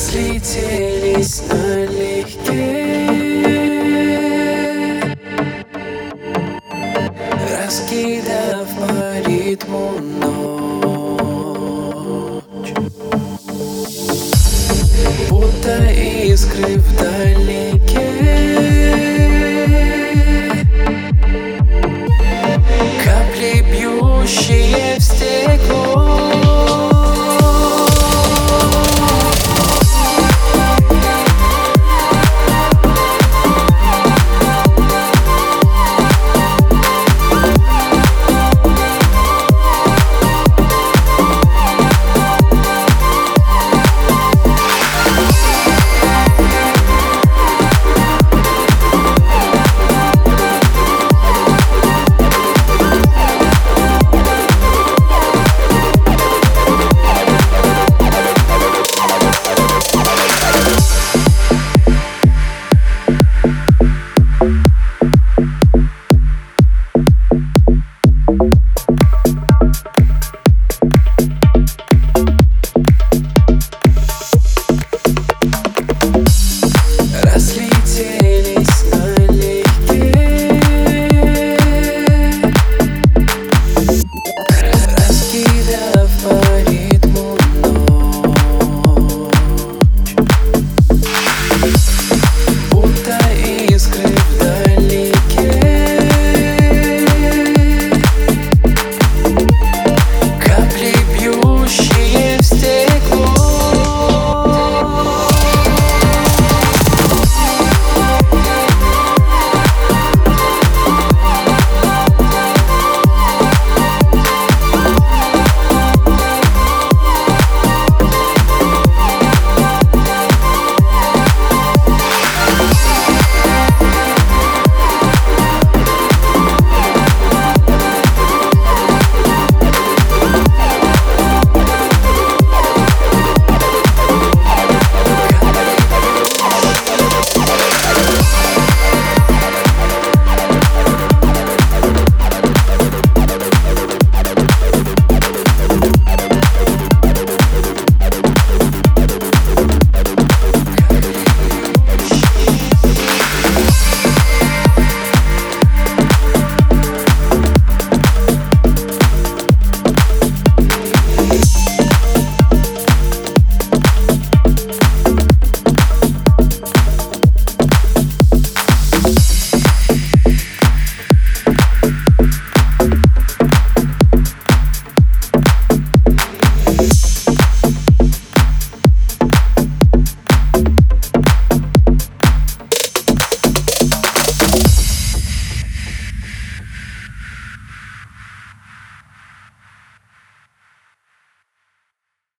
разлетелись налегке. Раскидав по ритму ночь. Будто искры вдалеке. Капли бьющие в стекло.